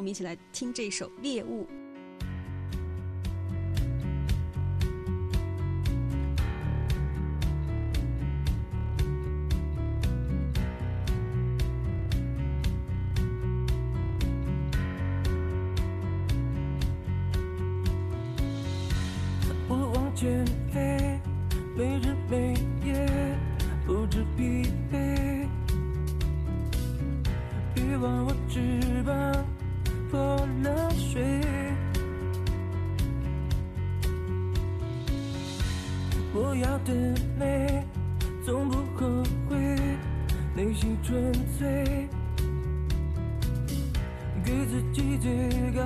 我们一起来听这首《猎物》。我往前飞，每日每夜不知疲惫。别忘我翅膀我要的美从不后悔，内心纯粹，给自己最高。